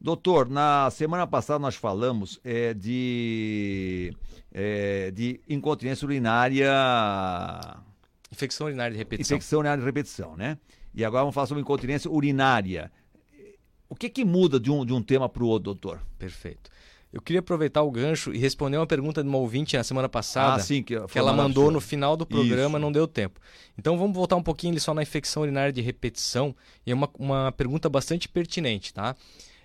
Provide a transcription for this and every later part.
Doutor, na semana passada nós falamos é, de, é, de incontinência urinária. Infecção urinária de repetição. Infecção urinária de repetição, né? E agora vamos falar sobre incontinência urinária. O que, que muda de um, de um tema para o outro, doutor? Perfeito. Eu queria aproveitar o gancho e responder uma pergunta de uma ouvinte na semana passada. Ah, sim, que, que ela mandou no final do programa, Isso. não deu tempo. Então vamos voltar um pouquinho só na infecção urinária de repetição. E é uma, uma pergunta bastante pertinente, tá?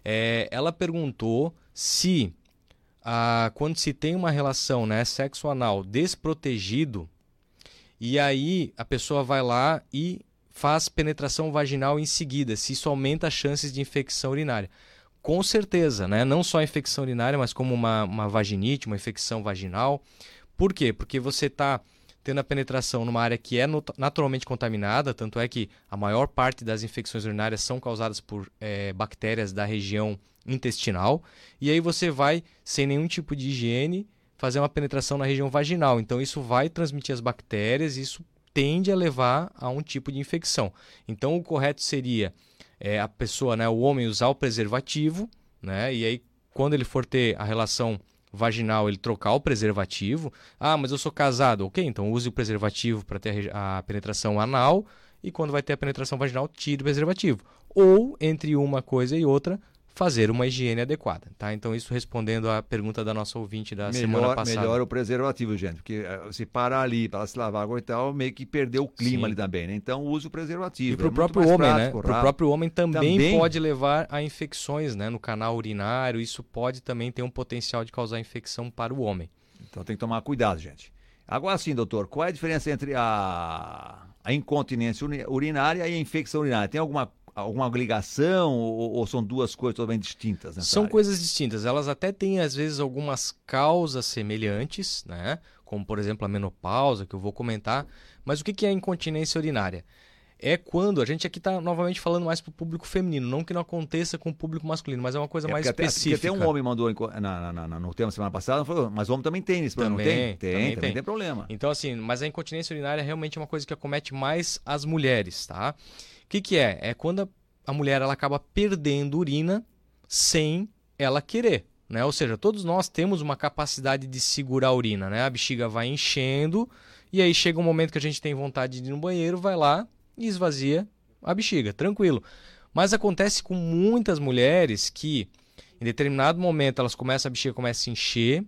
É, ela perguntou se ah, quando se tem uma relação né, sexo anal desprotegido, e aí a pessoa vai lá e faz penetração vaginal em seguida, se isso aumenta as chances de infecção urinária. Com certeza, né? Não só infecção urinária, mas como uma, uma vaginite, uma infecção vaginal. Por quê? Porque você está tendo a penetração numa área que é naturalmente contaminada, tanto é que a maior parte das infecções urinárias são causadas por é, bactérias da região intestinal, e aí você vai, sem nenhum tipo de higiene, fazer uma penetração na região vaginal. Então isso vai transmitir as bactérias e isso tende a levar a um tipo de infecção. Então o correto seria é, a pessoa, né, o homem usar o preservativo, né, e aí quando ele for ter a relação vaginal, ele trocar o preservativo. Ah, mas eu sou casado, ok? Então use o preservativo para ter a penetração anal e quando vai ter a penetração vaginal, tire o preservativo. Ou entre uma coisa e outra, fazer uma higiene adequada, tá? Então isso respondendo à pergunta da nossa ouvinte da melhor, semana passada. Melhor o preservativo, gente, porque eh, se parar ali para se lavar água e tal, meio que perdeu o clima Sim. ali também, né? Então use o preservativo. E para o é próprio homem, né? Para o próprio homem também, também, pode levar a infecções, né? No canal urinário, isso pode também ter um potencial de causar infecção para o homem. Então tem que tomar cuidado, gente. Agora sim, doutor, qual é a diferença entre a, a incontinência urinária e a infecção urinária? Tem alguma alguma ligação ou, ou, são duas coisas totalmente distintas? São área? coisas distintas. Elas até têm, às vezes, algumas causas semelhantes, né? como, por exemplo, a menopausa, que eu vou comentar. Mas o que é a incontinência urinária? é quando a gente aqui está novamente falando mais para o público feminino, não que não aconteça com o público masculino, mas é uma coisa é, mais até, específica. Até um homem mandou na, na, na, no tema semana passada, falou, mas o homem também tem isso, também, não tem? Tem, também, também tem. problema. Então assim, mas a incontinência urinária é realmente uma coisa que acomete mais as mulheres, tá? Que, que é? É quando a mulher ela acaba perdendo urina sem ela querer. Né? Ou seja, todos nós temos uma capacidade de segurar a urina. Né? A bexiga vai enchendo e aí chega um momento que a gente tem vontade de ir no banheiro, vai lá e esvazia a bexiga, tranquilo. Mas acontece com muitas mulheres que em determinado momento elas começam a bexiga começa a encher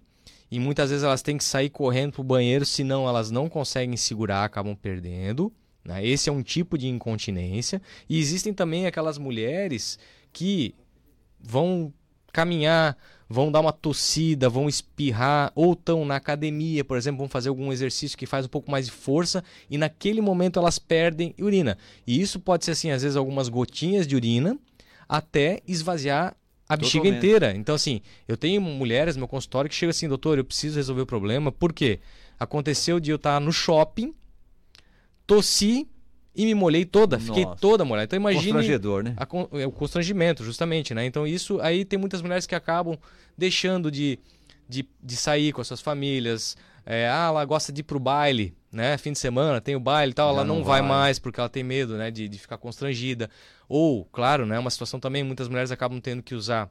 e muitas vezes elas têm que sair correndo para o banheiro, senão elas não conseguem segurar, acabam perdendo. Né? Esse é um tipo de incontinência. E existem também aquelas mulheres que vão caminhar, vão dar uma tossida, vão espirrar, ou estão na academia, por exemplo, vão fazer algum exercício que faz um pouco mais de força e naquele momento elas perdem urina. E isso pode ser assim, às vezes algumas gotinhas de urina até esvaziar a bexiga Totalmente. inteira. Então assim, eu tenho mulheres no meu consultório que chegam assim, doutor, eu preciso resolver o problema, por quê? Aconteceu de eu estar no shopping, tossi e me molhei toda, fiquei Nossa. toda molhada. Então imagine Constrangedor, né? A, é, o constrangimento, justamente, né? Então isso aí tem muitas mulheres que acabam deixando de, de, de sair com as suas famílias. É, ah, ela gosta de ir pro baile, né? Fim de semana tem o baile e tal, Já ela não, não vai. vai. mais porque ela tem medo, né? De, de ficar constrangida. Ou, claro, né? Uma situação também, muitas mulheres acabam tendo que usar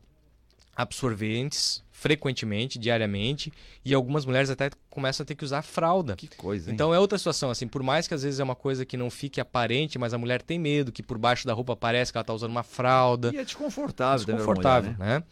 absorventes frequentemente, diariamente, e algumas mulheres até começam a ter que usar fralda. Que coisa, hein? Então é outra situação, assim, por mais que às vezes é uma coisa que não fique aparente, mas a mulher tem medo que por baixo da roupa pareça que ela está usando uma fralda. E é desconfortável, desconfortável, mulher, né? né?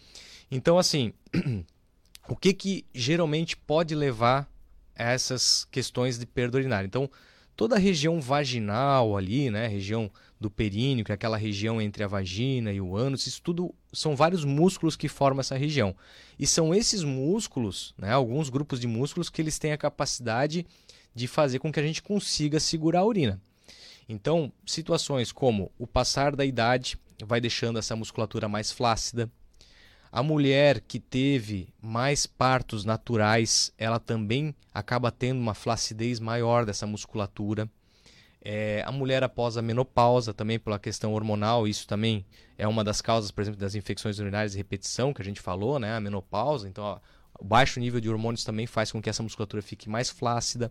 Então, assim, o que que geralmente pode levar a essas questões de perda urinária? Então, toda a região vaginal ali, né, região do períneo, que é aquela região entre a vagina e o ânus, isso tudo são vários músculos que formam essa região. E são esses músculos, né, alguns grupos de músculos que eles têm a capacidade de fazer com que a gente consiga segurar a urina. Então, situações como o passar da idade vai deixando essa musculatura mais flácida, a mulher que teve mais partos naturais, ela também acaba tendo uma flacidez maior dessa musculatura. É, a mulher após a menopausa, também pela questão hormonal, isso também é uma das causas, por exemplo, das infecções urinárias de repetição que a gente falou, né? A menopausa. Então, ó, o baixo nível de hormônios também faz com que essa musculatura fique mais flácida.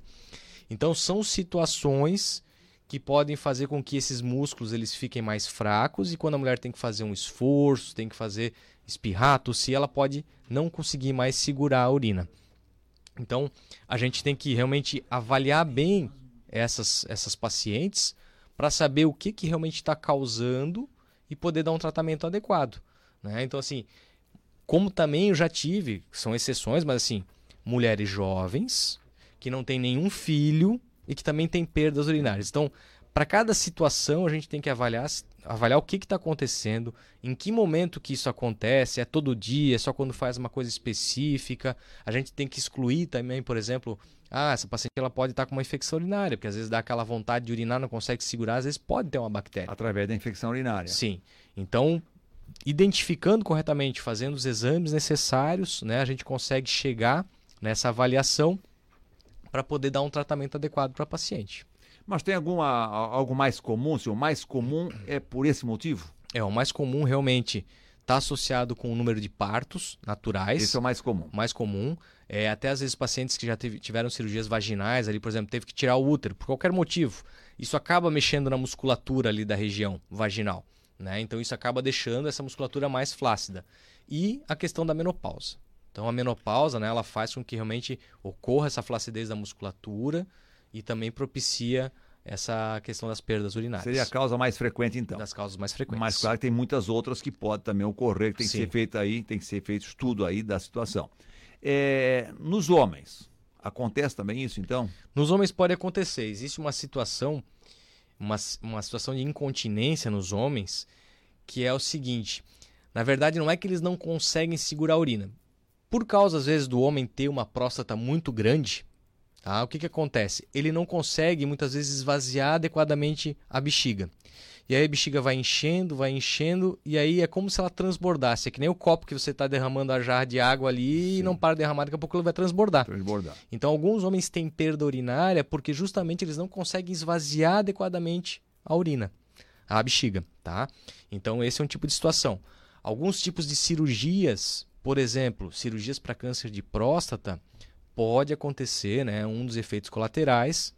Então, são situações que podem fazer com que esses músculos eles fiquem mais fracos e quando a mulher tem que fazer um esforço, tem que fazer espirrar, tossir, ela pode não conseguir mais segurar a urina. Então, a gente tem que realmente avaliar bem essas, essas pacientes para saber o que, que realmente está causando e poder dar um tratamento adequado. Né? Então, assim, como também eu já tive, são exceções, mas assim, mulheres jovens que não têm nenhum filho e que também têm perdas urinárias. Então, para cada situação, a gente tem que avaliar, avaliar o que está acontecendo, em que momento que isso acontece, é todo dia, é só quando faz uma coisa específica. A gente tem que excluir também, por exemplo, ah, essa paciente ela pode estar com uma infecção urinária, porque às vezes dá aquela vontade de urinar, não consegue segurar, às vezes pode ter uma bactéria. Através da infecção urinária. Sim. Então, identificando corretamente, fazendo os exames necessários, né, a gente consegue chegar nessa avaliação para poder dar um tratamento adequado para a paciente. Mas tem alguma, algo mais comum? Se o mais comum é por esse motivo? É, o mais comum realmente está associado com o número de partos naturais. Esse é o mais comum. Mais comum. É, até às vezes pacientes que já teve, tiveram cirurgias vaginais, ali, por exemplo, teve que tirar o útero por qualquer motivo. Isso acaba mexendo na musculatura ali da região vaginal. Né? Então isso acaba deixando essa musculatura mais flácida. E a questão da menopausa. Então a menopausa, né, ela faz com que realmente ocorra essa flacidez da musculatura e também propicia essa questão das perdas urinárias. Seria a causa mais frequente, então. Das causas mais frequentes. Mas claro que tem muitas outras que podem também ocorrer, que tem Sim. que ser feito aí, tem que ser feito estudo aí da situação. É, nos homens, acontece também isso, então? Nos homens pode acontecer. Existe uma situação, uma, uma situação de incontinência nos homens, que é o seguinte. Na verdade, não é que eles não conseguem segurar a urina. Por causa, às vezes, do homem ter uma próstata muito grande, Tá? O que, que acontece? Ele não consegue muitas vezes esvaziar adequadamente a bexiga. E aí a bexiga vai enchendo, vai enchendo, e aí é como se ela transbordasse. É que nem o copo que você está derramando a jarra de água ali Sim. e não para de derramar, daqui a pouco ele vai transbordar. transbordar. Então alguns homens têm perda urinária porque justamente eles não conseguem esvaziar adequadamente a urina, a bexiga, tá? Então esse é um tipo de situação. Alguns tipos de cirurgias, por exemplo, cirurgias para câncer de próstata, pode acontecer, né, um dos efeitos colaterais,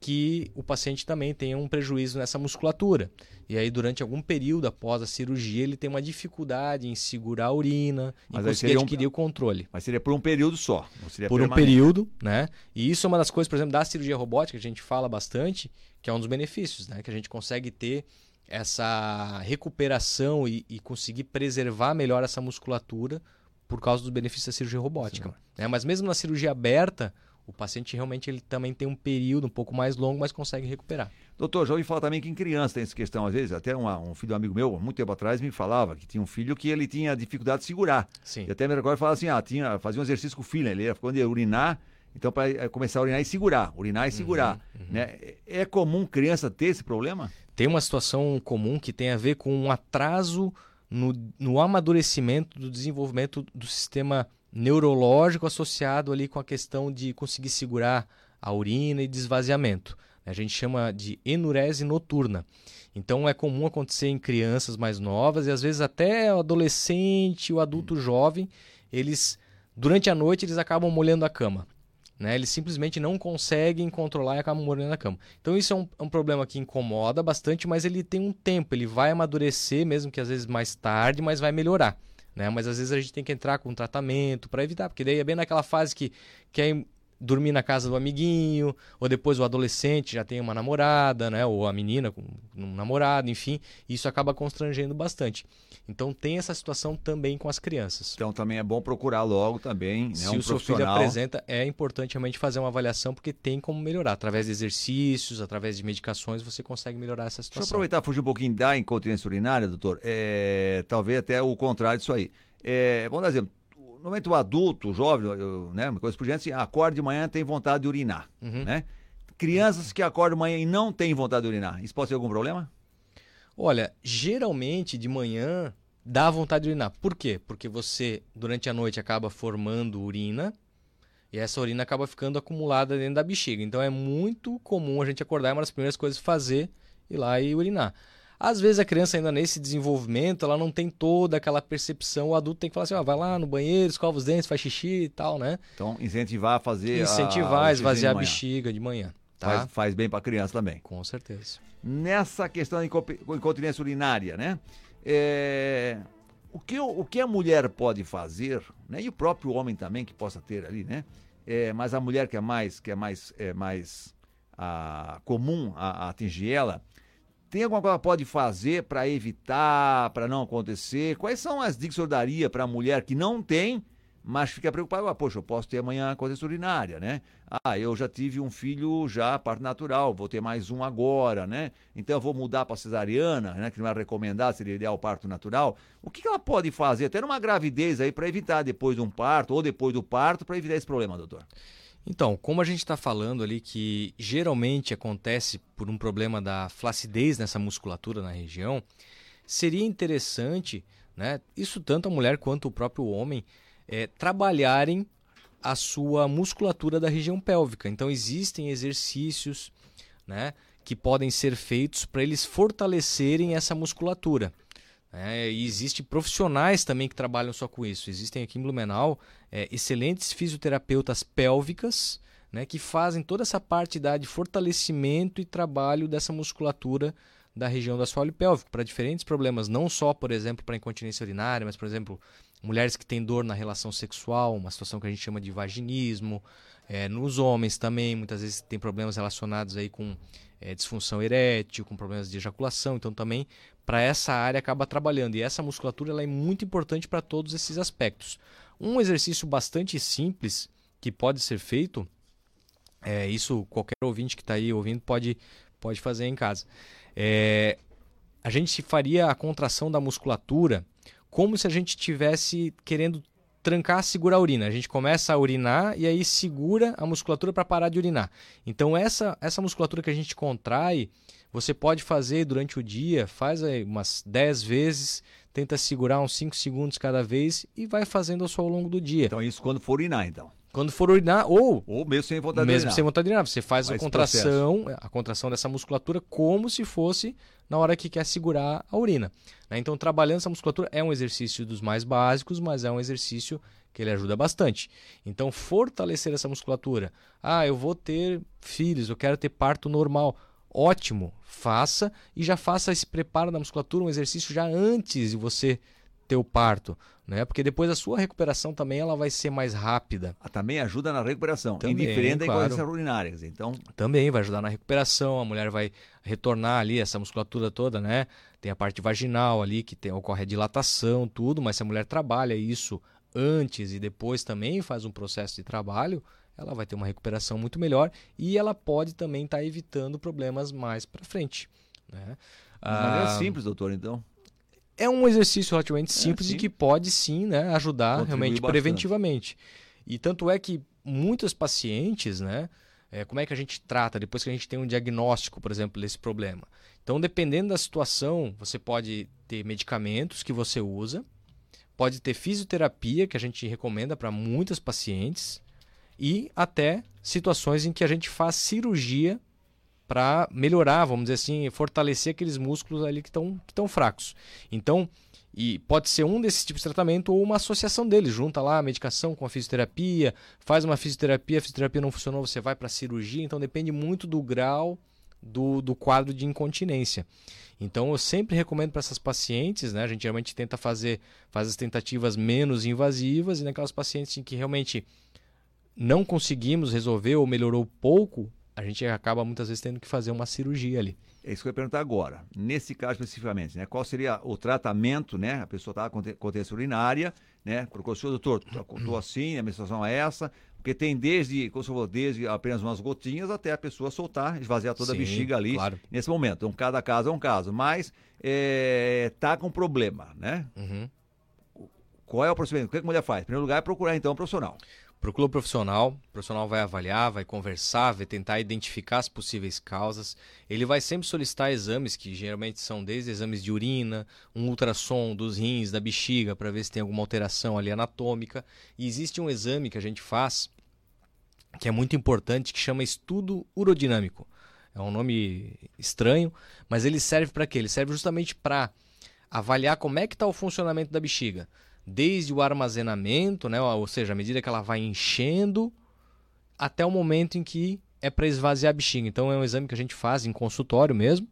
que o paciente também tenha um prejuízo nessa musculatura. E aí, durante algum período após a cirurgia, ele tem uma dificuldade em segurar a urina, Mas em conseguir adquirir um... o controle. Mas seria por um período só, Por permanente. um período, né? E isso é uma das coisas, por exemplo, da cirurgia robótica, que a gente fala bastante, que é um dos benefícios, né? Que a gente consegue ter essa recuperação e, e conseguir preservar melhor essa musculatura por causa dos benefícios da cirurgia robótica. Né? Mas mesmo na cirurgia aberta, o paciente realmente ele também tem um período um pouco mais longo, mas consegue recuperar. Doutor, já ouvi falar também que em criança tem essa questão, às vezes, até uma, um filho de um amigo meu, muito tempo atrás, me falava que tinha um filho que ele tinha dificuldade de segurar. Sim. E até me recordo falava assim, ah, tinha, fazia um exercício com o filho, ele ia, quando ia urinar, então para eh, começar a urinar e segurar, urinar e segurar. Uhum, uhum. Né? É, é comum criança ter esse problema? Tem uma situação comum que tem a ver com um atraso no, no amadurecimento do desenvolvimento do sistema neurológico associado ali com a questão de conseguir segurar a urina e desvaziamento. A gente chama de enurese noturna. Então é comum acontecer em crianças mais novas e às vezes até o adolescente, o adulto jovem, eles durante a noite eles acabam molhando a cama. Né? Eles simplesmente não conseguem controlar e acabam morrendo na cama. Então isso é um, é um, problema que incomoda bastante, mas ele tem um tempo, ele vai amadurecer, mesmo que às vezes mais tarde, mas vai melhorar. Né? Mas às vezes a gente tem que entrar com tratamento para evitar, porque daí é bem naquela fase que quer dormir na casa do amiguinho, ou depois o adolescente já tem uma namorada, né? Ou a menina com um namorado, enfim, isso acaba constrangendo bastante. Então tem essa situação também com as crianças. Então também é bom procurar logo também, né? Se um o seu filho apresenta, é importante realmente fazer uma avaliação porque tem como melhorar. Através de exercícios, através de medicações, você consegue melhorar essa situação. Deixa eu aproveitar e fugir um pouquinho da incontinência urinária, doutor. É, talvez até o contrário disso aí. É, vamos dar exemplo normalmente o adulto, o jovem, eu, né, uma coisa por diante, assim, acorda de manhã tem vontade de urinar, uhum. né? Crianças que acordam de manhã e não têm vontade de urinar, isso pode ser algum problema? Olha, geralmente de manhã dá vontade de urinar. Por quê? Porque você, durante a noite, acaba formando urina e essa urina acaba ficando acumulada dentro da bexiga. Então é muito comum a gente acordar e uma das primeiras coisas fazer ir lá e urinar. Às vezes a criança ainda nesse desenvolvimento, ela não tem toda aquela percepção. O adulto tem que falar assim, ó, vai lá no banheiro, escova os dentes, faz xixi e tal, né? Então, incentivar a fazer Incentivar, a, esvaziar a bexiga de manhã. Tá? Faz, faz bem para a criança também. Com certeza. Nessa questão da incontinência urinária, né? É, o, que, o que a mulher pode fazer, né? E o próprio homem também que possa ter ali, né? É, mas a mulher que é mais, que é mais, é mais a, comum a, a atingir ela, tem alguma coisa que ela pode fazer para evitar, para não acontecer? Quais são as dicas que eu daria para a mulher que não tem, mas fica preocupada? Ah, Poxa, eu posso ter amanhã coisa urinária, né? Ah, eu já tive um filho já parte natural, vou ter mais um agora, né? Então eu vou mudar para cesariana, né? Que não é recomendado, seria ideal parto natural. O que, que ela pode fazer, até numa gravidez aí, para evitar depois de um parto ou depois do parto, para evitar esse problema, doutor? Então, como a gente está falando ali que geralmente acontece por um problema da flacidez nessa musculatura na região, seria interessante, né, isso tanto a mulher quanto o próprio homem, é, trabalharem a sua musculatura da região pélvica. Então, existem exercícios né, que podem ser feitos para eles fortalecerem essa musculatura. É, e existem profissionais também que trabalham só com isso. Existem aqui em Blumenau é, excelentes fisioterapeutas pélvicas né, que fazem toda essa parte da, de fortalecimento e trabalho dessa musculatura da região do assoalho pélvico para diferentes problemas, não só, por exemplo, para incontinência urinária, mas, por exemplo, mulheres que têm dor na relação sexual, uma situação que a gente chama de vaginismo, é, nos homens também, muitas vezes tem problemas relacionados aí com é, disfunção erétil, com problemas de ejaculação, então também para essa área acaba trabalhando. E essa musculatura ela é muito importante para todos esses aspectos. Um exercício bastante simples que pode ser feito, é, isso qualquer ouvinte que está aí ouvindo pode, pode fazer em casa. É, a gente faria a contração da musculatura como se a gente estivesse querendo trancar, segurar a urina. A gente começa a urinar e aí segura a musculatura para parar de urinar. Então essa essa musculatura que a gente contrai, você pode fazer durante o dia, faz aí umas 10 vezes, tenta segurar uns 5 segundos cada vez e vai fazendo ao longo do dia. Então isso quando for urinar, então. Quando for urinar, ou. Ou mesmo sem vontade mesmo de urinar. sem vontade de urinar. Você faz, a contração, a contração dessa musculatura como se fosse na hora que quer segurar a urina. Né? Então, trabalhando essa musculatura é um exercício dos mais básicos, mas é um exercício que ele ajuda bastante. Então, fortalecer essa musculatura. Ah, eu vou ter filhos, eu quero ter parto normal. Ótimo, faça e já faça esse preparo da musculatura, um exercício já antes de você ter o parto, né? Porque depois a sua recuperação também ela vai ser mais rápida. Ah, também ajuda na recuperação, também, indiferente claro. da incontinência urinária, então também vai ajudar na recuperação, a mulher vai retornar ali essa musculatura toda, né? Tem a parte vaginal ali que tem, ocorre a dilatação, tudo, mas se a mulher trabalha isso antes e depois também faz um processo de trabalho, ela vai ter uma recuperação muito melhor e ela pode também estar tá evitando problemas mais para frente. Né? De maneira ah, simples, doutor, então é um exercício relativamente simples é, e que pode sim né, ajudar Contribui realmente bastante. preventivamente. E tanto é que muitos pacientes, né? É, como é que a gente trata depois que a gente tem um diagnóstico, por exemplo, desse problema? Então, dependendo da situação, você pode ter medicamentos que você usa, pode ter fisioterapia, que a gente recomenda para muitos pacientes, e até situações em que a gente faz cirurgia para melhorar, vamos dizer assim, fortalecer aqueles músculos ali que estão que fracos. Então, e pode ser um desses tipos de tratamento ou uma associação deles. Junta lá a medicação com a fisioterapia, faz uma fisioterapia, a fisioterapia não funcionou, você vai para a cirurgia. Então depende muito do grau do, do quadro de incontinência. Então eu sempre recomendo para essas pacientes, né? A gente geralmente tenta fazer faz as tentativas menos invasivas e naquelas pacientes em que realmente não conseguimos resolver ou melhorou pouco, a gente acaba muitas vezes tendo que fazer uma cirurgia ali. É isso que eu ia perguntar agora. Nesse caso especificamente, né? Qual seria o tratamento, né? A pessoa está com continência urinária, né? Procurou o senhor, doutor, estou assim, a minha situação é essa. Porque tem desde, como falou, desde apenas umas gotinhas até a pessoa soltar, esvaziar toda Sim, a bexiga ali claro. nesse momento. Então, cada caso é um caso. Mas é, tá com problema, né? Uhum. Qual é o procedimento? O que a mulher faz? Em primeiro lugar, é procurar então um profissional. Procura o profissional, o profissional vai avaliar, vai conversar, vai tentar identificar as possíveis causas. Ele vai sempre solicitar exames, que geralmente são desde exames de urina, um ultrassom dos rins, da bexiga, para ver se tem alguma alteração ali anatômica. E existe um exame que a gente faz, que é muito importante, que chama estudo urodinâmico. É um nome estranho, mas ele serve para quê? Ele serve justamente para avaliar como é que está o funcionamento da bexiga desde o armazenamento, né, ou seja, à medida que ela vai enchendo, até o momento em que é para esvaziar a bexiga. Então é um exame que a gente faz em consultório mesmo.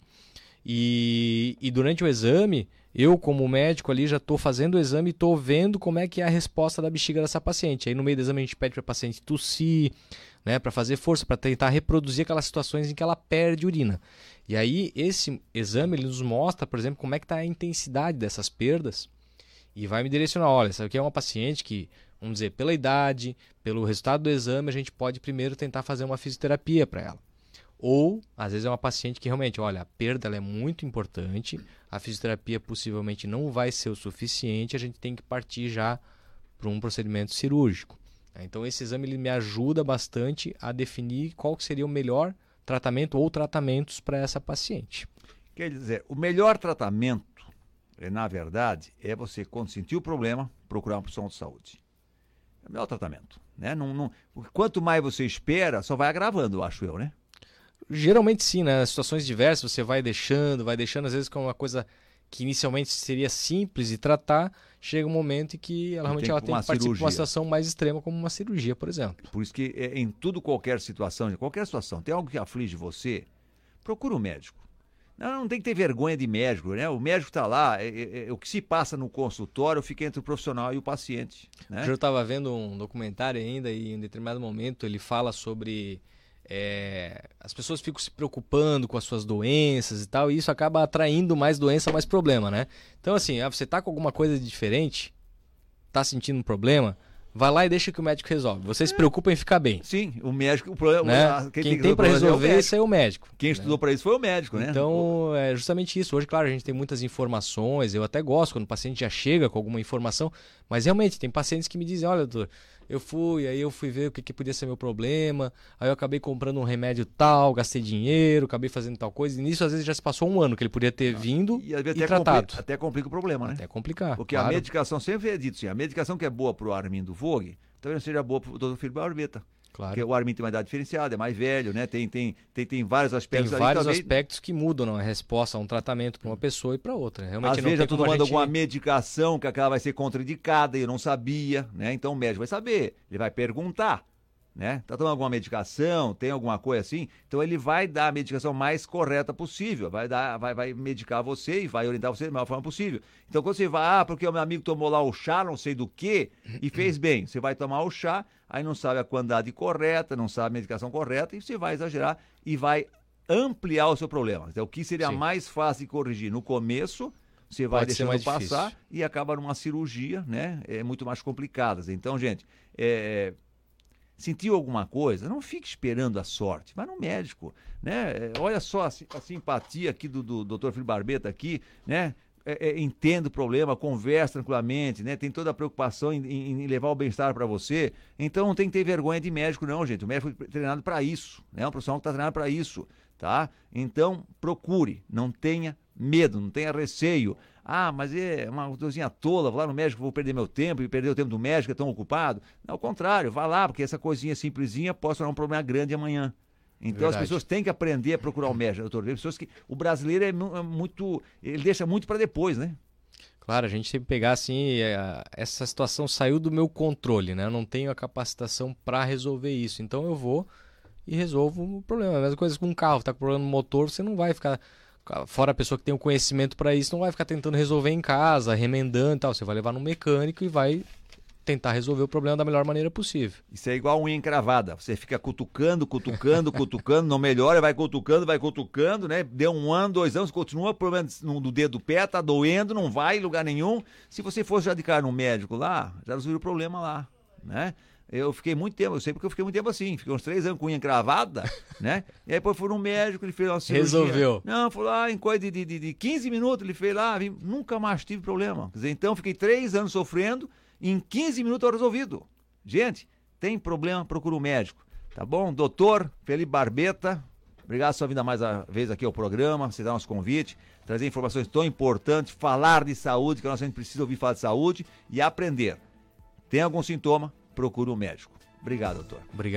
E, e durante o exame, eu como médico ali já estou fazendo o exame e estou vendo como é que é a resposta da bexiga dessa paciente. Aí no meio do exame a gente pede para a paciente tossir, né, para fazer força, para tentar reproduzir aquelas situações em que ela perde urina. E aí esse exame ele nos mostra, por exemplo, como é que está a intensidade dessas perdas e vai me direcionar, olha, isso aqui é uma paciente que, vamos dizer, pela idade, pelo resultado do exame, a gente pode primeiro tentar fazer uma fisioterapia para ela. Ou, às vezes, é uma paciente que realmente, olha, a perda é muito importante, a fisioterapia possivelmente não vai ser o suficiente, a gente tem que partir já para um procedimento cirúrgico. Então, esse exame ele me ajuda bastante a definir qual seria o melhor tratamento ou tratamentos para essa paciente. Quer dizer, o melhor tratamento, na verdade, é você, quando sentir o problema, procurar uma profissional de saúde. É o melhor tratamento. Né? Não, não, quanto mais você espera, só vai agravando, acho eu, né? Geralmente sim, né? Situações diversas, você vai deixando, vai deixando, às vezes com uma coisa que inicialmente seria simples de tratar, chega um momento em que ela realmente tem ela tem que participar de uma situação mais extrema, como uma cirurgia, por exemplo. Por isso que é, em tudo, qualquer situação, qualquer situação, tem algo que aflige você, procura um médico. Não, não tem que ter vergonha de médico, né? O médico está lá, é, é, é, o que se passa no consultório fica entre o profissional e o paciente. Né? Eu estava vendo um documentário ainda e em determinado momento ele fala sobre é, as pessoas ficam se preocupando com as suas doenças e tal, e isso acaba atraindo mais doença, mais problema, né? Então, assim, ah, você tá com alguma coisa diferente, tá sentindo um problema, vai lá e deixa que o médico resolve. Você é. se preocupa em ficar bem. Sim, o médico, o problema, né? quem, quem, tem, tem para resolver é isso é o médico. Quem né? estudou para isso foi o médico, né? Então, é justamente isso. Hoje, claro, a gente tem muitas informações, eu até gosto quando o paciente já chega com alguma informação, mas realmente tem pacientes que me dizem, olha, doutor, eu fui, aí eu fui ver o que, que podia ser meu problema, aí eu acabei comprando um remédio tal, gastei dinheiro, acabei fazendo tal coisa, e nisso às vezes já se passou um ano que ele podia ter ah, vindo e, e até tratado. Complica, até complica o problema, né? Até complicar. Porque claro. a medicação sempre é dito assim, a medicação que é boa para o Armindo Vogue, talvez não seja boa para o Dr. Filipe Barbeta. Claro. Porque o Armin tem uma idade diferenciada, é mais velho, né? Tem, tem, tem, tem vários aspectos. Tem vários também... aspectos que mudam a resposta a um tratamento para uma pessoa e para outra. Realmente Às vezes já estou tomando gente... alguma medicação que aquela vai ser contraindicada e eu não sabia, né? Então o médico vai saber, ele vai perguntar né? Tá tomando alguma medicação, tem alguma coisa assim, então ele vai dar a medicação mais correta possível, vai dar, vai, vai medicar você e vai orientar você da melhor forma possível. Então quando você vai, ah, porque o meu amigo tomou lá o chá, não sei do que, e fez bem, você vai tomar o chá, aí não sabe a quantidade correta, não sabe a medicação correta, e você vai exagerar e vai ampliar o seu problema. Então o que seria Sim. mais fácil de corrigir no começo, você vai Pode deixando passar difícil. e acaba numa cirurgia, né? É muito mais complicada. Então, gente, é, sentiu alguma coisa, não fique esperando a sorte, vai no médico, né? É, olha só a, a simpatia aqui do, do Dr. Filipe Barbeta aqui, né? É, é, entende o problema, conversa tranquilamente, né? Tem toda a preocupação em, em, em levar o bem-estar para você. Então não tem que ter vergonha de médico, não, gente. O médico foi treinado para isso, né? É um profissional que está treinado para isso, tá? Então procure, não tenha medo, não tenha receio. Ah, mas é uma coisinha tola, vou lá no médico, vou perder meu tempo e perder o tempo do médico, é tão ocupado. Não, ao contrário, vá lá, porque essa coisinha simplesinha pode tornar um problema grande amanhã. Então Verdade. as pessoas têm que aprender a procurar o médico, doutor. Tem pessoas que o brasileiro é, é muito, ele deixa muito para depois, né? Claro, a gente tem que pegar assim, é, essa situação saiu do meu controle, né? Eu não tenho a capacitação para resolver isso. Então eu vou e resolvo o problema. A mesma coisa com um carro, tá com problema no motor, você não vai ficar fora a pessoa que tem o conhecimento para isso, não vai ficar tentando resolver em casa, remendando e tal. Você vai levar no mecânico e vai tentar resolver o problema da melhor maneira possível. Isso é igual unha encravada. Você fica cutucando, cutucando, cutucando, não melhora, vai cutucando, vai cutucando, né? Deu um ano, dois anos, continua o problema no dedo do pé, tá doendo, não vai em lugar nenhum. Se você fosse já de cara no médico lá, já resolveu o problema lá, né? Eu fiquei muito tempo, eu sei porque eu fiquei muito tempo assim, fiquei uns três anos com unha encravada, né? E aí depois fui no médico, ele fez uma cirurgia. Resolveu. Não, foi lá em coisa de, de, de 15 minutos, ele fez lá, vim, nunca mais tive problema. Quer dizer, então fiquei três anos sofrendo, e em 15 minutos eu resolvido. Gente, tem problema, procura um médico. Tá bom? Doutor Felipe Barbeta, obrigado por sua vinda mais uma vez aqui ao programa, você dá nosso convite, trazer informações tão importantes, falar de saúde, que a nossa gente precisa ouvir falar de saúde e aprender. Tem algum sintoma? Procure um médico. Obrigado, doutor. Obrigado.